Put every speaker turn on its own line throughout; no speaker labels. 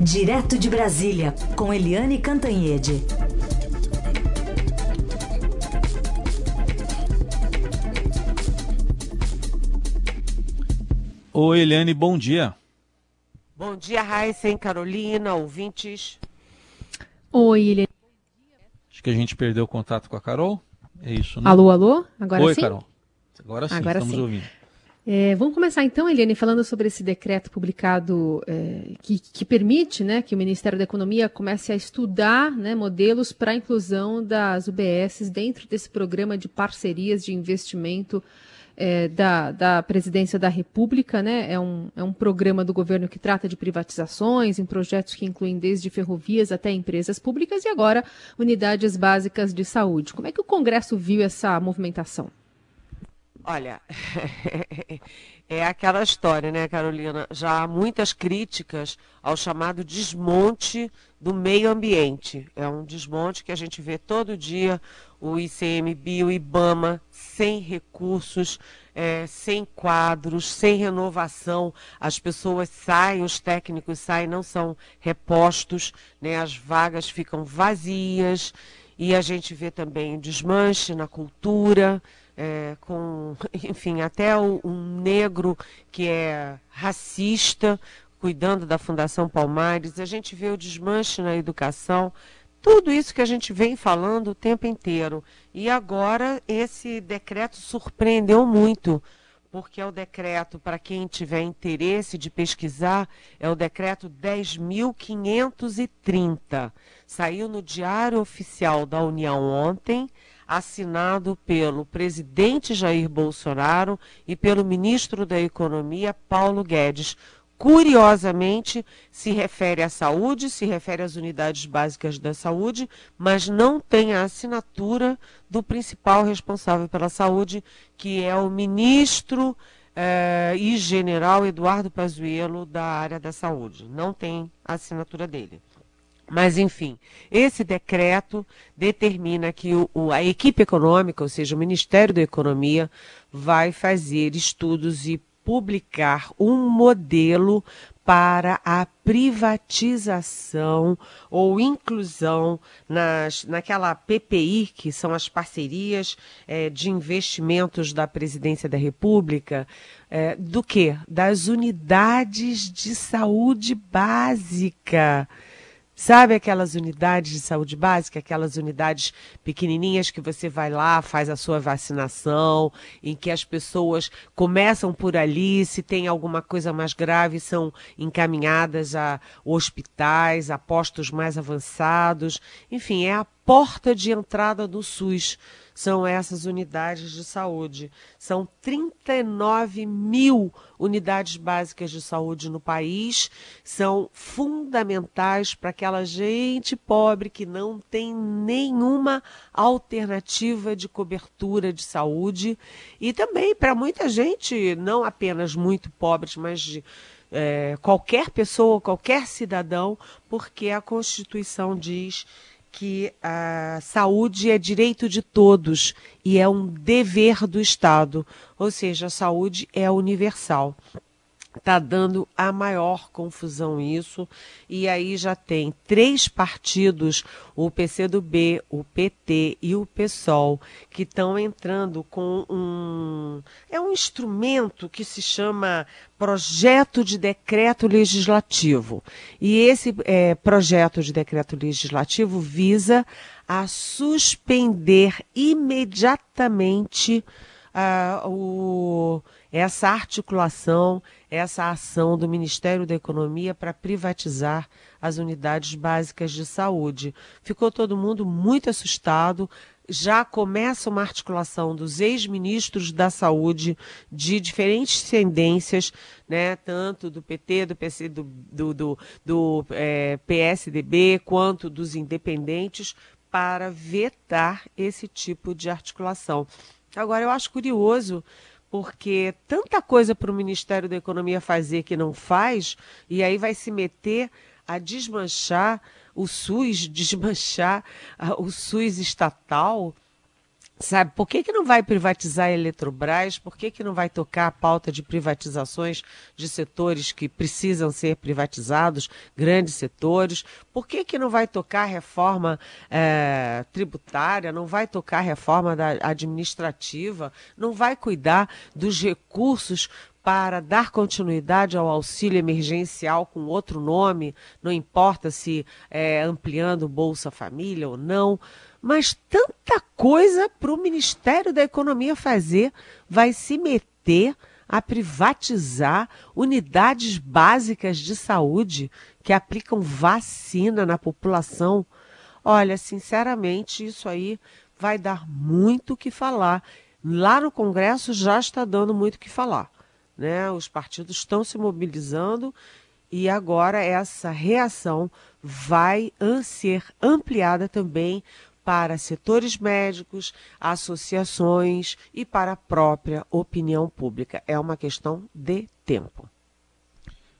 Direto de Brasília, com Eliane Cantanhede.
Oi, Eliane, bom dia.
Bom dia, Raíssa, Carolina, ouvintes.
Oi, Eliane.
Acho que a gente perdeu o contato com a Carol. É isso, né?
Alô, alô? Agora
Oi,
sim?
Carol. Agora sim,
Agora
estamos
sim.
ouvindo.
É, vamos começar então, Eliane, falando sobre esse decreto publicado é, que, que permite né, que o Ministério da Economia comece a estudar né, modelos para a inclusão das UBSs dentro desse programa de parcerias de investimento é, da, da Presidência da República. Né? É, um, é um programa do governo que trata de privatizações em projetos que incluem desde ferrovias até empresas públicas e agora unidades básicas de saúde. Como é que o Congresso viu essa movimentação?
Olha, é aquela história, né, Carolina? Já há muitas críticas ao chamado desmonte do meio ambiente. É um desmonte que a gente vê todo dia o ICMBio, o IBAMA, sem recursos, é, sem quadros, sem renovação. As pessoas saem, os técnicos saem, não são repostos, né? as vagas ficam vazias. E a gente vê também o desmanche na cultura, é, com, enfim, até o, um negro que é racista, cuidando da Fundação Palmares, a gente vê o desmanche na educação, tudo isso que a gente vem falando o tempo inteiro. E agora esse decreto surpreendeu muito, porque é o decreto, para quem tiver interesse de pesquisar, é o decreto 10.530. Saiu no Diário Oficial da União ontem assinado pelo presidente Jair Bolsonaro e pelo ministro da Economia, Paulo Guedes. Curiosamente, se refere à saúde, se refere às unidades básicas da saúde, mas não tem a assinatura do principal responsável pela saúde, que é o ministro eh, e general Eduardo Pazuello da área da saúde. Não tem a assinatura dele. Mas, enfim, esse decreto determina que o, a equipe econômica, ou seja, o Ministério da Economia, vai fazer estudos e publicar um modelo para a privatização ou inclusão nas, naquela PPI, que são as parcerias eh, de investimentos da Presidência da República, eh, do que? Das unidades de saúde básica. Sabe aquelas unidades de saúde básica, aquelas unidades pequenininhas que você vai lá, faz a sua vacinação, em que as pessoas começam por ali, se tem alguma coisa mais grave, são encaminhadas a hospitais, a postos mais avançados. Enfim, é a porta de entrada do SUS. São essas unidades de saúde. São 39 mil unidades básicas de saúde no país. São fundamentais para aquela gente pobre que não tem nenhuma alternativa de cobertura de saúde. E também para muita gente, não apenas muito pobres, mas de é, qualquer pessoa, qualquer cidadão, porque a Constituição diz que a saúde é direito de todos e é um dever do Estado, ou seja, a saúde é universal. Está dando a maior confusão isso, e aí já tem três partidos, o PCdoB, o PT e o PSOL, que estão entrando com um. É um instrumento que se chama projeto de decreto legislativo. E esse é, projeto de decreto legislativo visa a suspender imediatamente uh, o, essa articulação, essa ação do Ministério da Economia para privatizar as unidades básicas de saúde. Ficou todo mundo muito assustado. Já começa uma articulação dos ex-ministros da saúde de diferentes tendências, né, tanto do PT, do, PC, do, do, do, do é, PSDB, quanto dos independentes, para vetar esse tipo de articulação. Agora, eu acho curioso porque tanta coisa para o Ministério da Economia fazer que não faz, e aí vai se meter a desmanchar o SUS, desmanchar uh, o SUS estatal. Sabe, por que, que não vai privatizar a Eletrobras? Por que, que não vai tocar a pauta de privatizações de setores que precisam ser privatizados, grandes setores? Por que, que não vai tocar a reforma é, tributária? Não vai tocar a reforma da administrativa? Não vai cuidar dos recursos para dar continuidade ao auxílio emergencial com outro nome? Não importa se é ampliando Bolsa Família ou não mas tanta coisa para o Ministério da Economia fazer, vai se meter a privatizar unidades básicas de saúde que aplicam vacina na população. Olha, sinceramente, isso aí vai dar muito o que falar. Lá no Congresso já está dando muito o que falar. Né? Os partidos estão se mobilizando e agora essa reação vai ser ampliada também para setores médicos, associações e para a própria opinião pública. É uma questão de tempo.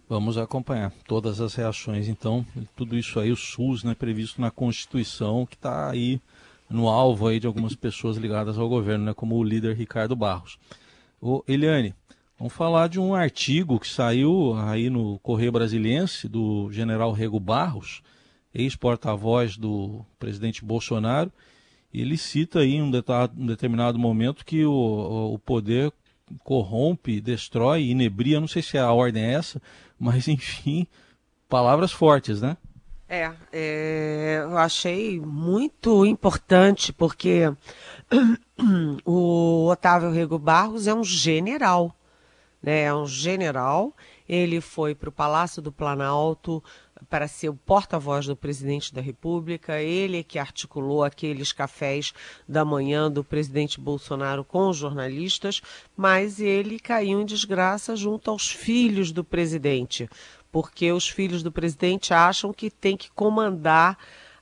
Vamos acompanhar todas as reações, então, tudo isso aí, o SUS, né, previsto na Constituição, que está aí no alvo aí de algumas pessoas ligadas ao governo, né, como o líder Ricardo Barros. Ô, Eliane, vamos falar de um artigo que saiu aí no Correio Brasiliense, do general Rego Barros, ex-porta-voz do presidente Bolsonaro, ele cita aí em um, determinado momento que o, o poder corrompe, destrói, inebria, não sei se a ordem é essa, mas enfim, palavras fortes, né?
É, é eu achei muito importante porque o Otávio Rego Barros é um general, né? É um general. Ele foi para o Palácio do Planalto para ser o porta-voz do presidente da República, ele que articulou aqueles cafés da manhã do presidente Bolsonaro com os jornalistas, mas ele caiu em desgraça junto aos filhos do presidente, porque os filhos do presidente acham que tem que comandar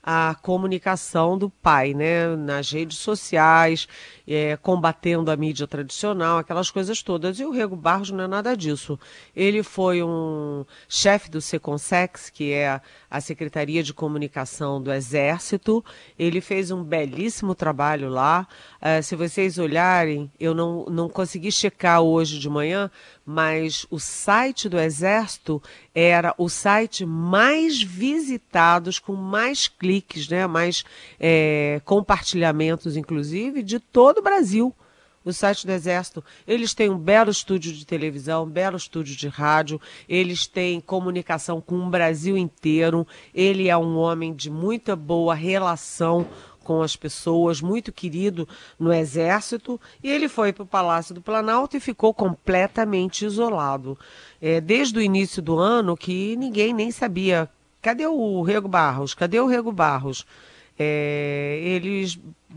a comunicação do pai, né, nas redes sociais, é, combatendo a mídia tradicional, aquelas coisas todas. E o Rego Barros não é nada disso. Ele foi um chefe do Seconsex, que é a Secretaria de Comunicação do Exército. Ele fez um belíssimo trabalho lá. Uh, se vocês olharem, eu não, não consegui checar hoje de manhã, mas o site do Exército era o site mais visitado, com mais cliques, né, mais é, compartilhamentos, inclusive, de todo o Brasil o site do Exército. Eles têm um belo estúdio de televisão, um belo estúdio de rádio, eles têm comunicação com o Brasil inteiro. Ele é um homem de muita boa relação com as pessoas, muito querido no Exército, e ele foi para o Palácio do Planalto e ficou completamente isolado. É, desde o início do ano que ninguém nem sabia. Cadê o Rego Barros? Cadê o Rego Barros? É,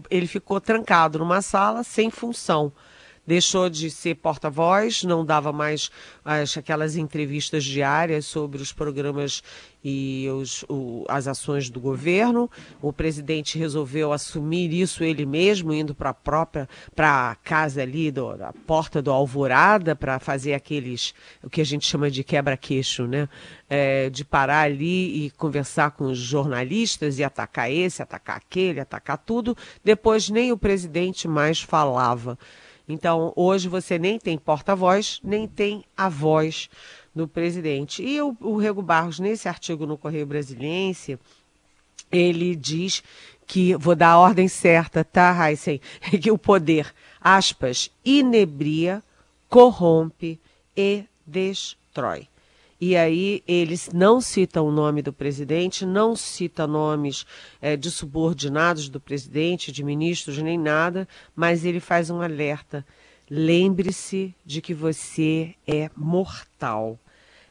ele ficou trancado numa sala sem função. Deixou de ser porta-voz, não dava mais as, aquelas entrevistas diárias sobre os programas e os, o, as ações do governo. O presidente resolveu assumir isso ele mesmo, indo para a própria para a casa ali, do, a porta do Alvorada, para fazer aqueles, o que a gente chama de quebra-queixo, né? É, de parar ali e conversar com os jornalistas e atacar esse, atacar aquele, atacar tudo. Depois nem o presidente mais falava. Então, hoje você nem tem porta-voz, nem tem a voz do presidente. E o, o Rego Barros, nesse artigo no Correio Brasiliense, ele diz que, vou dar a ordem certa, tá, Heisen? Que o poder, aspas, inebria, corrompe e destrói. E aí eles não citam o nome do presidente, não cita nomes é, de subordinados do presidente, de ministros, nem nada, mas ele faz um alerta lembre-se de que você é mortal.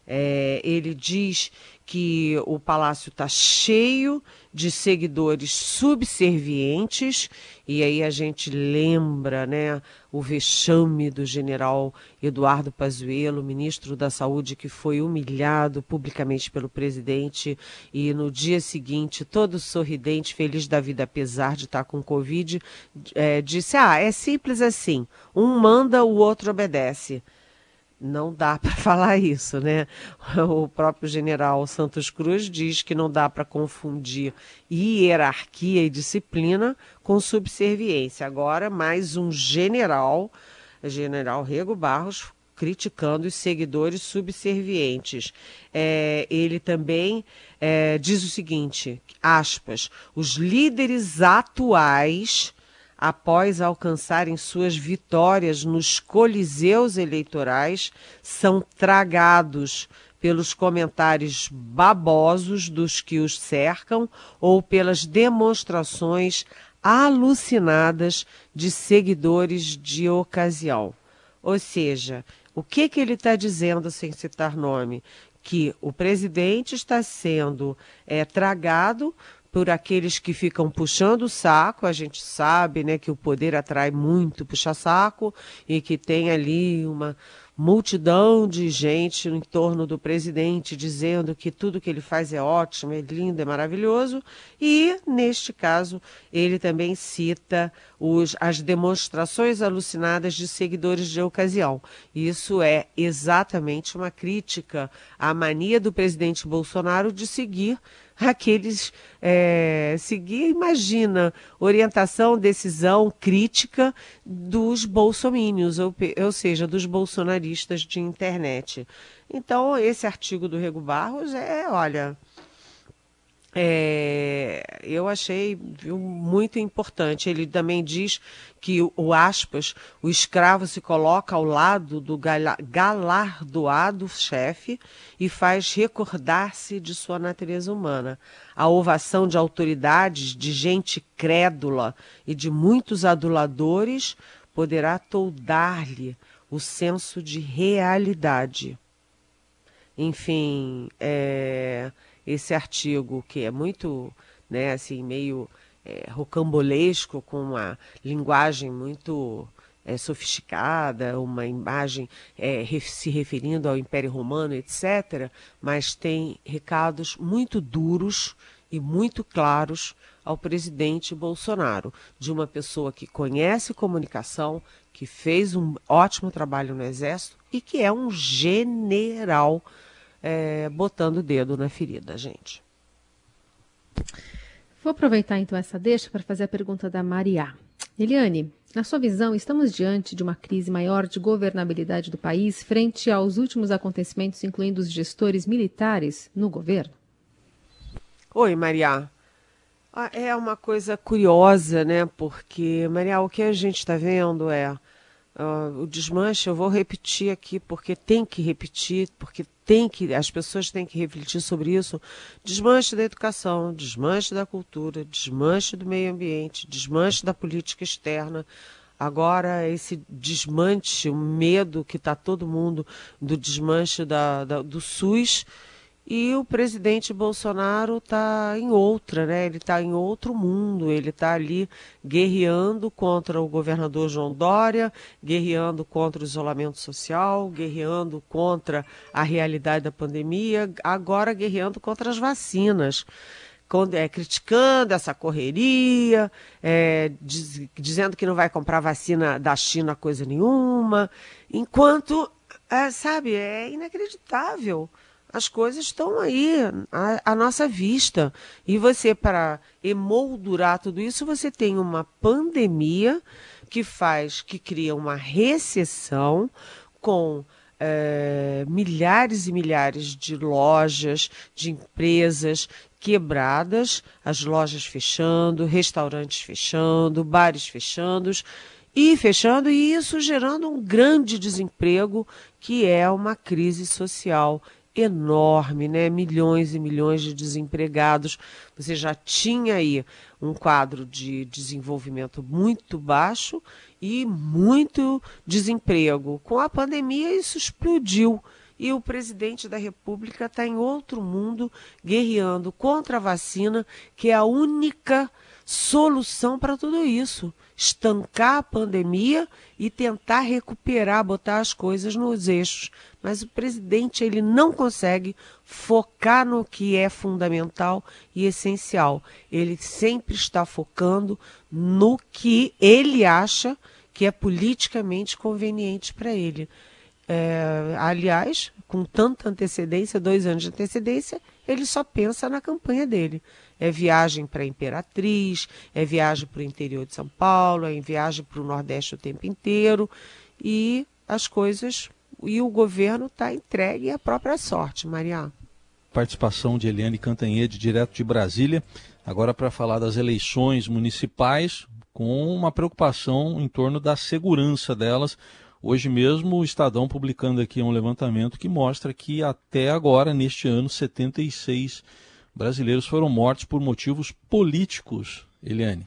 É, ele diz que o palácio está cheio de seguidores subservientes, e aí a gente lembra né, o vexame do general Eduardo Pazuello, ministro da Saúde, que foi humilhado publicamente pelo presidente e no dia seguinte, todo sorridente, feliz da vida, apesar de estar com Covid, é, disse: Ah, é simples assim, um manda, o outro obedece. Não dá para falar isso, né? O próprio general Santos Cruz diz que não dá para confundir hierarquia e disciplina com subserviência. Agora, mais um general, general Rego Barros, criticando os seguidores subservientes. É, ele também é, diz o seguinte, aspas, os líderes atuais após alcançarem suas vitórias nos coliseus eleitorais, são tragados pelos comentários babosos dos que os cercam ou pelas demonstrações alucinadas de seguidores de ocasião. Ou seja, o que, que ele está dizendo sem citar nome? Que o presidente está sendo é, tragado por aqueles que ficam puxando o saco. A gente sabe né, que o poder atrai muito puxa-saco e que tem ali uma multidão de gente em torno do presidente dizendo que tudo que ele faz é ótimo, é lindo, é maravilhoso. E, neste caso, ele também cita os, as demonstrações alucinadas de seguidores de ocasião. Isso é exatamente uma crítica à mania do presidente Bolsonaro de seguir aqueles é, seguir, imagina, orientação, decisão, crítica dos bolsomínios, ou, ou seja, dos bolsonaristas de internet. Então, esse artigo do Rego Barros é, olha, é, eu achei viu, muito importante. Ele também diz que o, aspas, o escravo se coloca ao lado do galardoado chefe e faz recordar-se de sua natureza humana. A ovação de autoridades, de gente crédula e de muitos aduladores poderá toldar-lhe o senso de realidade. Enfim, é, esse artigo que é muito, né, assim, meio é, rocambolesco, com uma linguagem muito é, sofisticada, uma imagem é, se referindo ao Império Romano, etc., mas tem recados muito duros e muito claros ao presidente Bolsonaro, de uma pessoa que conhece comunicação, que fez um ótimo trabalho no Exército e que é um general é, botando o dedo na ferida, gente.
Vou aproveitar então essa deixa para fazer a pergunta da Maria. Eliane, na sua visão, estamos diante de uma crise maior de governabilidade do país frente aos últimos acontecimentos, incluindo os gestores militares no governo?
Oi, Maria. Ah, é uma coisa curiosa, né? Porque, Maria, o que a gente está vendo é uh, o desmanche. Eu vou repetir aqui porque tem que repetir, porque tem que, as pessoas têm que refletir sobre isso. Desmanche da educação, desmanche da cultura, desmanche do meio ambiente, desmanche da política externa. Agora, esse desmanche, o medo que está todo mundo do desmanche da, da, do SUS e o presidente Bolsonaro está em outra, né? Ele está em outro mundo. Ele está ali guerreando contra o governador João Dória, guerreando contra o isolamento social, guerreando contra a realidade da pandemia, agora guerreando contra as vacinas. É, criticando essa correria, é, diz, dizendo que não vai comprar vacina da China coisa nenhuma, enquanto, é, sabe, é inacreditável as coisas estão aí à, à, nossa vista. E você, para emoldurar tudo isso, você tem uma pandemia que faz, que cria uma recessão com é, milhares e milhares de lojas, de empresas quebradas, as lojas fechando, restaurantes fechando, bares fechando e fechando, e isso gerando um grande desemprego, que é uma crise social enorme, né? Milhões e milhões de desempregados. Você já tinha aí um quadro de desenvolvimento muito baixo e muito desemprego. Com a pandemia, isso explodiu. E o presidente da República está em outro mundo, guerreando contra a vacina, que é a única solução para tudo isso estancar a pandemia e tentar recuperar, botar as coisas nos eixos. Mas o presidente ele não consegue focar no que é fundamental e essencial. Ele sempre está focando no que ele acha que é politicamente conveniente para ele. é, aliás, com tanta antecedência, dois anos de antecedência, ele só pensa na campanha dele. É viagem para Imperatriz, é viagem para o interior de São Paulo, é viagem para o Nordeste o tempo inteiro. E as coisas. E o governo está entregue à própria sorte, Maria.
Participação de Eliane Cantanhede, direto de Brasília. Agora para falar das eleições municipais, com uma preocupação em torno da segurança delas. Hoje mesmo o Estadão publicando aqui um levantamento que mostra que até agora, neste ano, 76 brasileiros foram mortos por motivos políticos. Eliane.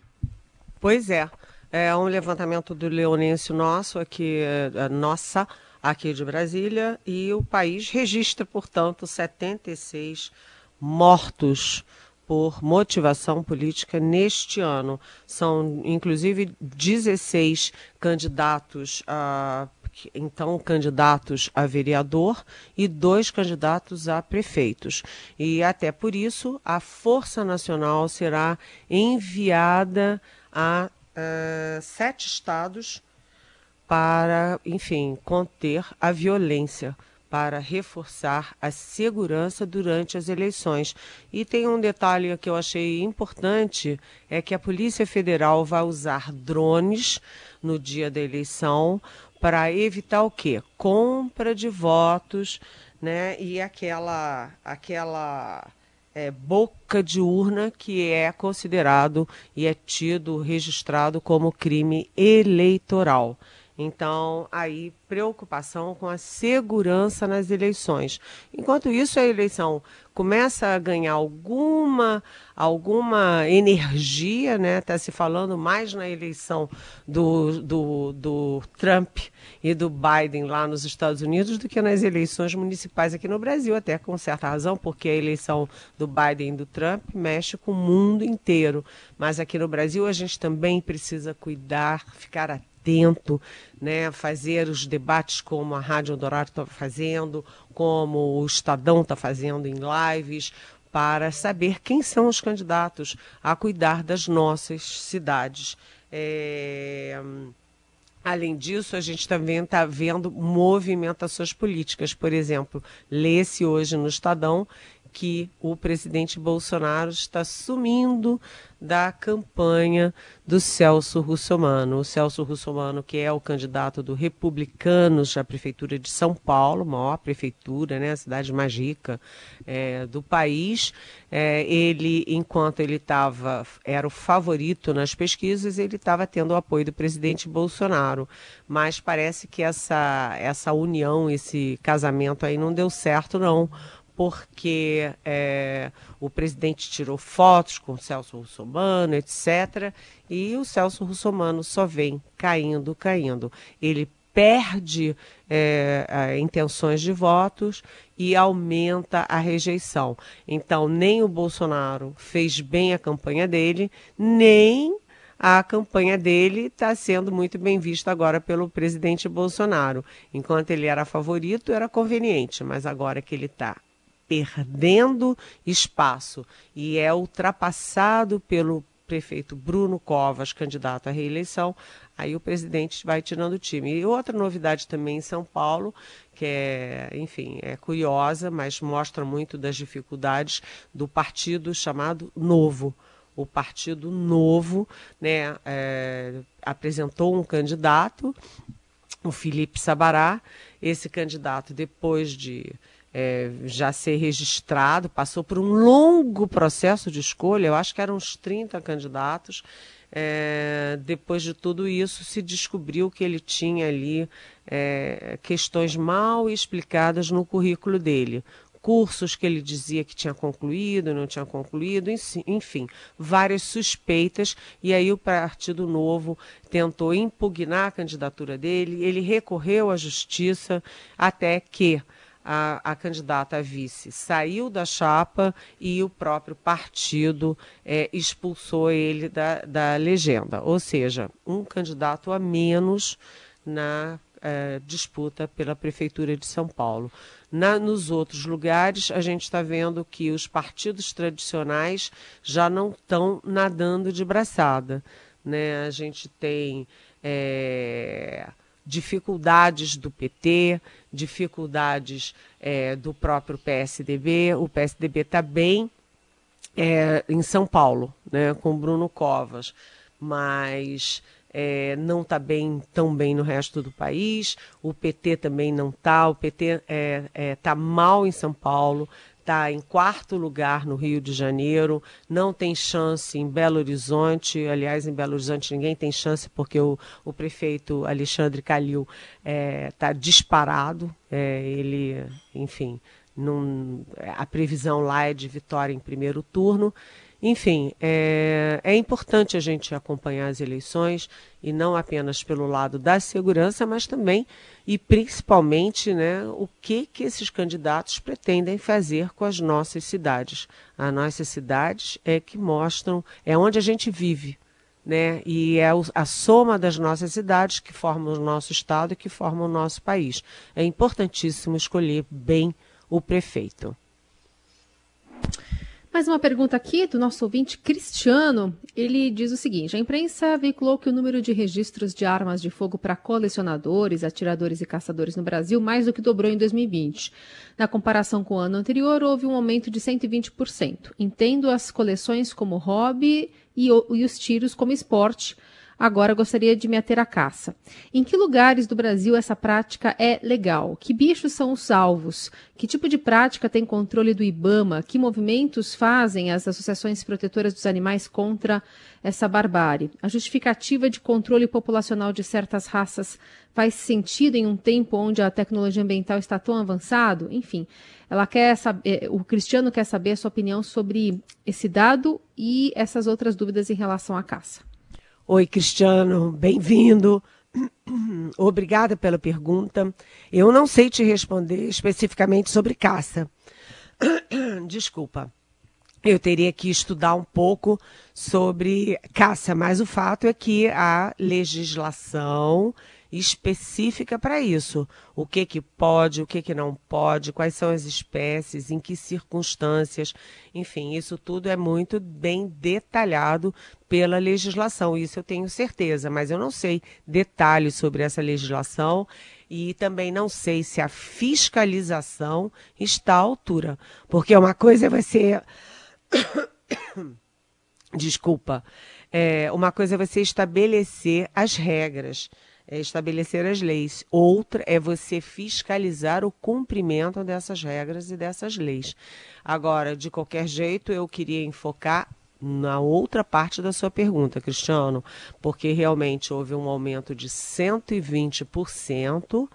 Pois é. É um levantamento do Leonêncio nosso aqui, é, nossa, aqui de Brasília, e o país registra, portanto, 76 mortos por motivação política neste ano. São, inclusive, 16 candidatos a então candidatos a vereador e dois candidatos a prefeitos. E até por isso a Força Nacional será enviada a uh, sete estados para, enfim, conter a violência para reforçar a segurança durante as eleições. E tem um detalhe que eu achei importante, é que a Polícia Federal vai usar drones no dia da eleição para evitar o quê? Compra de votos, né? E aquela aquela é, boca de urna que é considerado e é tido, registrado como crime eleitoral. Então, aí, preocupação com a segurança nas eleições. Enquanto isso, a eleição começa a ganhar alguma, alguma energia, né? Está se falando mais na eleição do, do, do Trump e do Biden lá nos Estados Unidos do que nas eleições municipais aqui no Brasil, até com certa razão, porque a eleição do Biden e do Trump mexe com o mundo inteiro. Mas aqui no Brasil a gente também precisa cuidar, ficar atento atento, né, fazer os debates como a Rádio Dourado está fazendo, como o Estadão está fazendo em lives, para saber quem são os candidatos a cuidar das nossas cidades. É... Além disso, a gente também está vendo movimentações políticas. Por exemplo, lê-se hoje no Estadão que o presidente Bolsonaro está sumindo da campanha do Celso Russomano. O Celso Russomano, que é o candidato do Republicanos à Prefeitura de São Paulo, maior prefeitura, né, a cidade mais rica é, do país, é, ele, enquanto ele estava, era o favorito nas pesquisas, ele estava tendo o apoio do presidente Bolsonaro. Mas parece que essa, essa união, esse casamento aí não deu certo, não porque é, o presidente tirou fotos com o Celso Russomano, etc. E o Celso Russomano só vem caindo, caindo. Ele perde é, intenções de votos e aumenta a rejeição. Então, nem o Bolsonaro fez bem a campanha dele, nem a campanha dele está sendo muito bem vista agora pelo presidente Bolsonaro. Enquanto ele era favorito, era conveniente, mas agora que ele está perdendo espaço e é ultrapassado pelo prefeito Bruno Covas, candidato à reeleição, aí o presidente vai tirando o time. E outra novidade também em São Paulo, que é, enfim, é curiosa, mas mostra muito das dificuldades do partido chamado Novo. O Partido Novo né, é, apresentou um candidato, o Felipe Sabará. Esse candidato, depois de é, já ser registrado, passou por um longo processo de escolha, eu acho que eram uns 30 candidatos. É, depois de tudo isso, se descobriu que ele tinha ali é, questões mal explicadas no currículo dele. Cursos que ele dizia que tinha concluído, não tinha concluído, enfim, várias suspeitas. E aí o Partido Novo tentou impugnar a candidatura dele, ele recorreu à justiça até que a, a, candidata a vice saiu da chapa e o próprio partido é, expulsou ele da, da legenda. Ou seja, um candidato a menos na é, disputa pela Prefeitura de São Paulo. Na, nos outros lugares, a gente está vendo que os partidos tradicionais já não estão nadando de braçada. Né? A gente tem. É, dificuldades do PT, dificuldades é, do próprio PSDB. O PSDB está bem é, em São Paulo, né, com Bruno Covas, mas é, não está bem tão bem no resto do país. O PT também não está. O PT está é, é, mal em São Paulo, está em quarto lugar no Rio de Janeiro, não tem chance em Belo Horizonte. Aliás, em Belo Horizonte ninguém tem chance porque o, o prefeito Alexandre Calil está é, disparado. É, ele, enfim, num, a previsão lá é de vitória em primeiro turno. Enfim, é, é, importante a gente acompanhar as eleições e não apenas pelo lado da segurança, mas também e principalmente né, o que, que esses candidatos pretendem fazer com as nossas cidades. As nossas cidades é que mostram, é onde a gente vive. Né? E é a soma das nossas cidades que formam o nosso estado e que formam o nosso país. É importantíssimo escolher bem o prefeito.
Mais uma pergunta aqui do nosso ouvinte Cristiano. Ele diz o seguinte: a imprensa veiculou que o número de registros de armas de fogo para colecionadores, atiradores e caçadores no Brasil mais do que dobrou em 2020. Na comparação com o ano anterior, houve um aumento de 120%. Entendo as coleções como hobby e, e os tiros como esporte Agora gostaria de me ater à caça. Em que lugares do Brasil essa prática é legal? Que bichos são os alvos? Que tipo de prática tem controle do IBAMA? Que movimentos fazem as associações protetoras dos animais contra essa barbárie? A justificativa de controle populacional de certas raças faz sentido em um tempo onde a tecnologia ambiental está tão avançado? Enfim, ela quer saber, o Cristiano quer saber a sua opinião sobre esse dado e essas outras dúvidas em relação à caça.
Oi, Cristiano, bem-vindo. Obrigada pela pergunta. Eu não sei te responder especificamente sobre caça. Desculpa. Eu teria que estudar um pouco sobre caça, mas o fato é que a legislação específica para isso. O que que pode, o que que não pode, quais são as espécies, em que circunstâncias, enfim, isso tudo é muito bem detalhado pela legislação. Isso eu tenho certeza, mas eu não sei detalhes sobre essa legislação e também não sei se a fiscalização está à altura, porque uma coisa é você Desculpa. É, uma coisa é você estabelecer as regras é estabelecer as leis. Outra é você fiscalizar o cumprimento dessas regras e dessas leis. Agora, de qualquer jeito, eu queria enfocar na outra parte da sua pergunta, Cristiano, porque realmente houve um aumento de 120%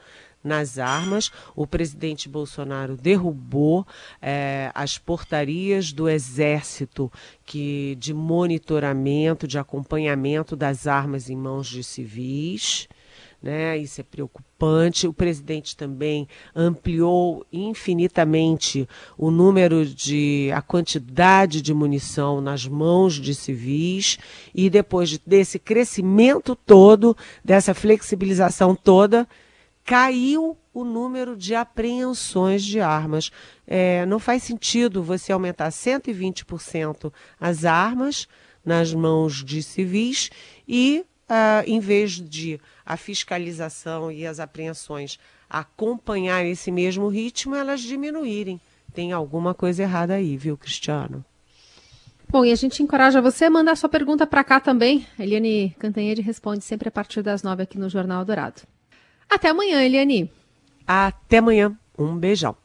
nas armas. O presidente Bolsonaro derrubou é, as portarias do Exército que de monitoramento, de acompanhamento das armas em mãos de civis né? Isso é preocupante. O presidente também ampliou infinitamente o número de a quantidade de munição nas mãos de civis e depois desse crescimento todo, dessa flexibilização toda, caiu o número de apreensões de armas. É, não faz sentido você aumentar 120% as armas nas mãos de civis e, uh, em vez de a fiscalização e as apreensões acompanhar esse mesmo ritmo, elas diminuírem. Tem alguma coisa errada aí, viu, Cristiano?
Bom, e a gente encoraja você a mandar sua pergunta para cá também. Eliane Cantanhede responde sempre a partir das nove aqui no Jornal Dourado. Até amanhã, Eliane.
Até amanhã. Um beijão.